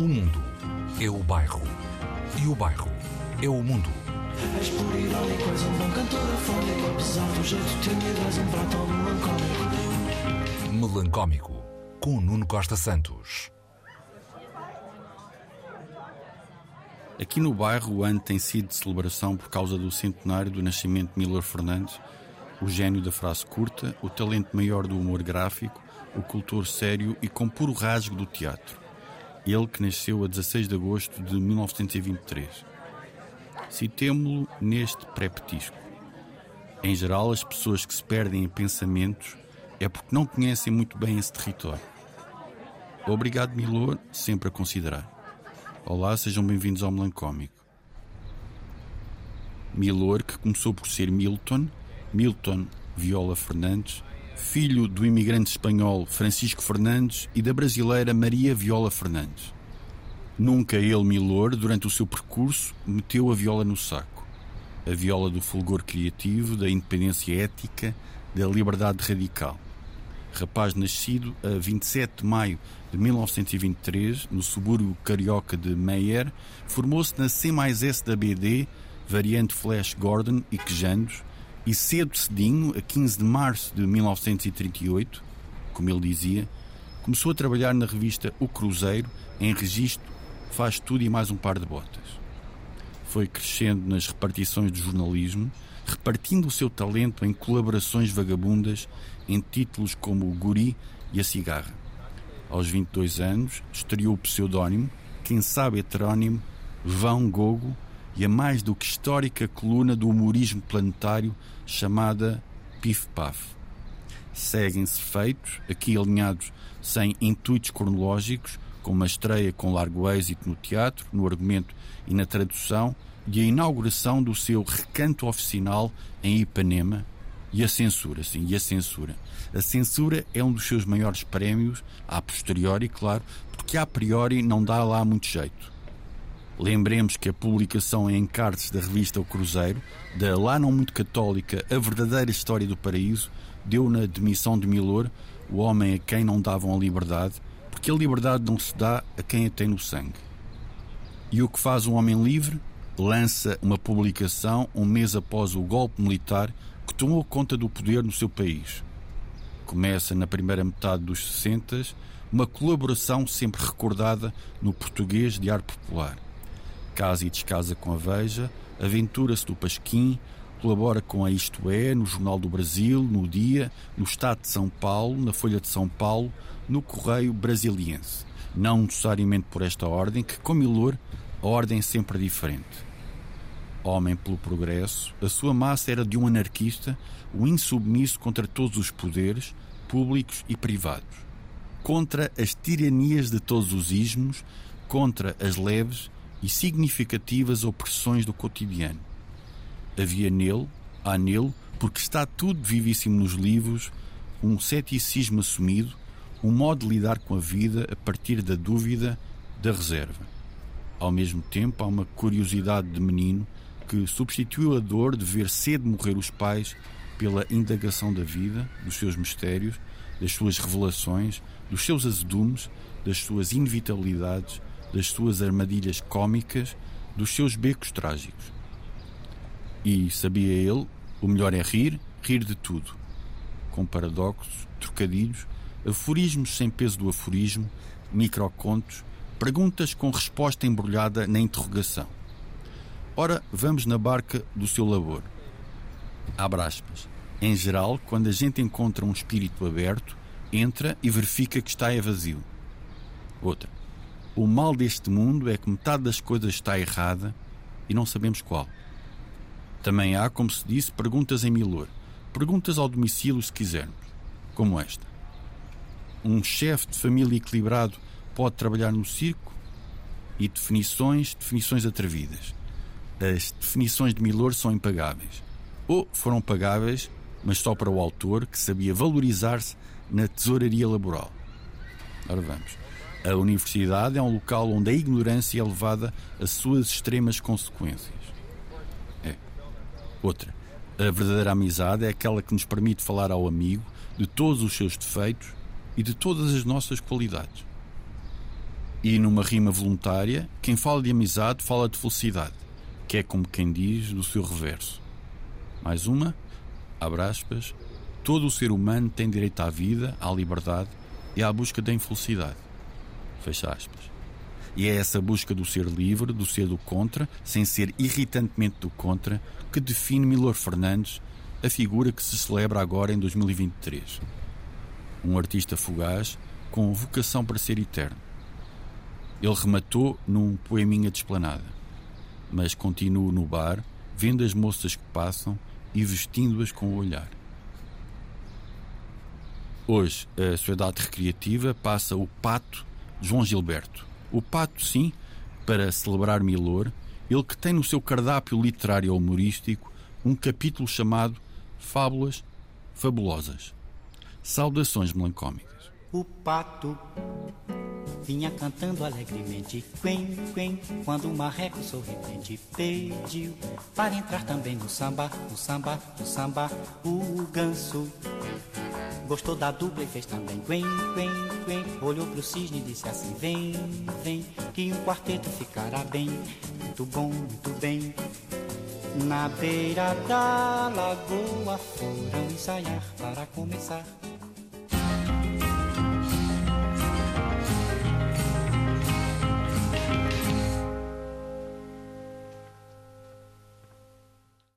O mundo é o bairro. E o bairro é o mundo. És por irónico, és um bom cantor afónico Apesar do jeito tímido, és um prato melancólico Melancómico, com Nuno Costa Santos. Aqui no bairro o ano tem sido de celebração por causa do centenário do nascimento de Miller Fernandes, o gênio da frase curta, o talento maior do humor gráfico, o cultor sério e com puro rasgo do teatro. Ele que nasceu a 16 de agosto de 1923. Citemo-lo neste pré-petisco. Em geral, as pessoas que se perdem em pensamentos é porque não conhecem muito bem esse território. Obrigado, Milor, sempre a considerar. Olá, sejam bem-vindos ao Melancómico. Milor, que começou por ser Milton, Milton Viola Fernandes, filho do imigrante espanhol Francisco Fernandes e da brasileira Maria Viola Fernandes. Nunca ele, Milor, durante o seu percurso, meteu a viola no saco. A viola do fulgor criativo, da independência ética, da liberdade radical. Rapaz nascido a 27 de maio de 1923, no subúrbio carioca de Meyer, formou-se na C mais S da BD, variante Flash Gordon e Quejandos, e cedo cedinho, a 15 de março de 1938, como ele dizia, começou a trabalhar na revista O Cruzeiro, em registro, faz tudo e mais um par de botas. Foi crescendo nas repartições do jornalismo, repartindo o seu talento em colaborações vagabundas em títulos como O Guri e A Cigarra. Aos 22 anos, estreou o pseudónimo, quem sabe heterónimo, Vão Gogo, e a mais do que histórica coluna do humorismo planetário chamada Pif Paf. Seguem-se feitos, aqui alinhados sem intuitos cronológicos, com uma estreia com largo êxito no teatro, no argumento e na tradução, e a inauguração do seu recanto oficinal em Ipanema, e a censura, sim, e a censura. A censura é um dos seus maiores prémios, a posteriori, claro, porque a priori não dá lá muito jeito. Lembremos que a publicação em encartes da revista O Cruzeiro, da lá não muito católica A Verdadeira História do Paraíso, deu na demissão de Milor, o homem a quem não davam a liberdade, porque a liberdade não se dá a quem a tem no sangue. E o que faz um homem livre? Lança uma publicação um mês após o golpe militar que tomou conta do poder no seu país. Começa na primeira metade dos 60 uma colaboração sempre recordada no português de ar popular. Casa e descasa com a Veja, aventura-se do Pasquim, colabora com a Isto É, no Jornal do Brasil, no Dia, no Estado de São Paulo, na Folha de São Paulo, no Correio Brasiliense. Não necessariamente por esta ordem, que, como Ilor, a ordem é sempre diferente. Homem pelo progresso, a sua massa era de um anarquista, um insubmisso contra todos os poderes, públicos e privados. Contra as tiranias de todos os ismos, contra as leves e significativas opressões do cotidiano. Havia nele, há nele, porque está tudo vivíssimo nos livros, um ceticismo assumido, um modo de lidar com a vida a partir da dúvida, da reserva. Ao mesmo tempo, há uma curiosidade de menino que substituiu a dor de ver cedo morrer os pais pela indagação da vida, dos seus mistérios, das suas revelações, dos seus azedumes, das suas inevitabilidades, das suas armadilhas cômicas, dos seus becos trágicos. E, sabia ele, o melhor é rir, rir de tudo. Com paradoxos, trocadilhos, aforismos sem peso do aforismo, microcontos, perguntas com resposta embrulhada na interrogação. Ora, vamos na barca do seu labor. Abre aspas. Em geral, quando a gente encontra um espírito aberto, entra e verifica que está é vazio. Outra. O mal deste mundo é que metade das coisas está errada e não sabemos qual. Também há, como se disse, perguntas em milor. Perguntas ao domicílio, se quisermos. Como esta. Um chefe de família equilibrado pode trabalhar no circo? E definições, definições atrevidas. As definições de Milor são impagáveis. Ou foram pagáveis, mas só para o autor que sabia valorizar-se na tesouraria laboral. Ora vamos. A universidade é um local onde a ignorância é levada às suas extremas consequências. É. Outra. A verdadeira amizade é aquela que nos permite falar ao amigo de todos os seus defeitos e de todas as nossas qualidades. E numa rima voluntária, quem fala de amizade fala de felicidade, que é como quem diz do seu reverso. Mais uma, abre aspas, todo o ser humano tem direito à vida, à liberdade e à busca da infelicidade. Fecha aspas. E é essa busca do ser livre, do ser do contra, sem ser irritantemente do contra, que define Milor Fernandes, a figura que se celebra agora em 2023. Um artista fugaz com vocação para ser eterno. Ele rematou num poeminha de esplanada, mas continua no bar, vendo as moças que passam e vestindo-as com o olhar. Hoje, a Sociedade Recreativa passa o Pato João Gilberto. O Pato, sim, para celebrar Milor, ele que tem no seu cardápio literário humorístico um capítulo chamado Fábulas Fabulosas. Saudações melancólicas. O pato vinha cantando alegremente, quen, quen, quando o marreco sorridente pediu para entrar também no samba, no samba, no samba, o ganso. Gostou da dupla e fez também quen, quen, quen, olhou pro cisne e disse assim, vem, vem, que um quarteto ficará bem, muito bom, muito bem. Na beira da lagoa foram ensaiar para começar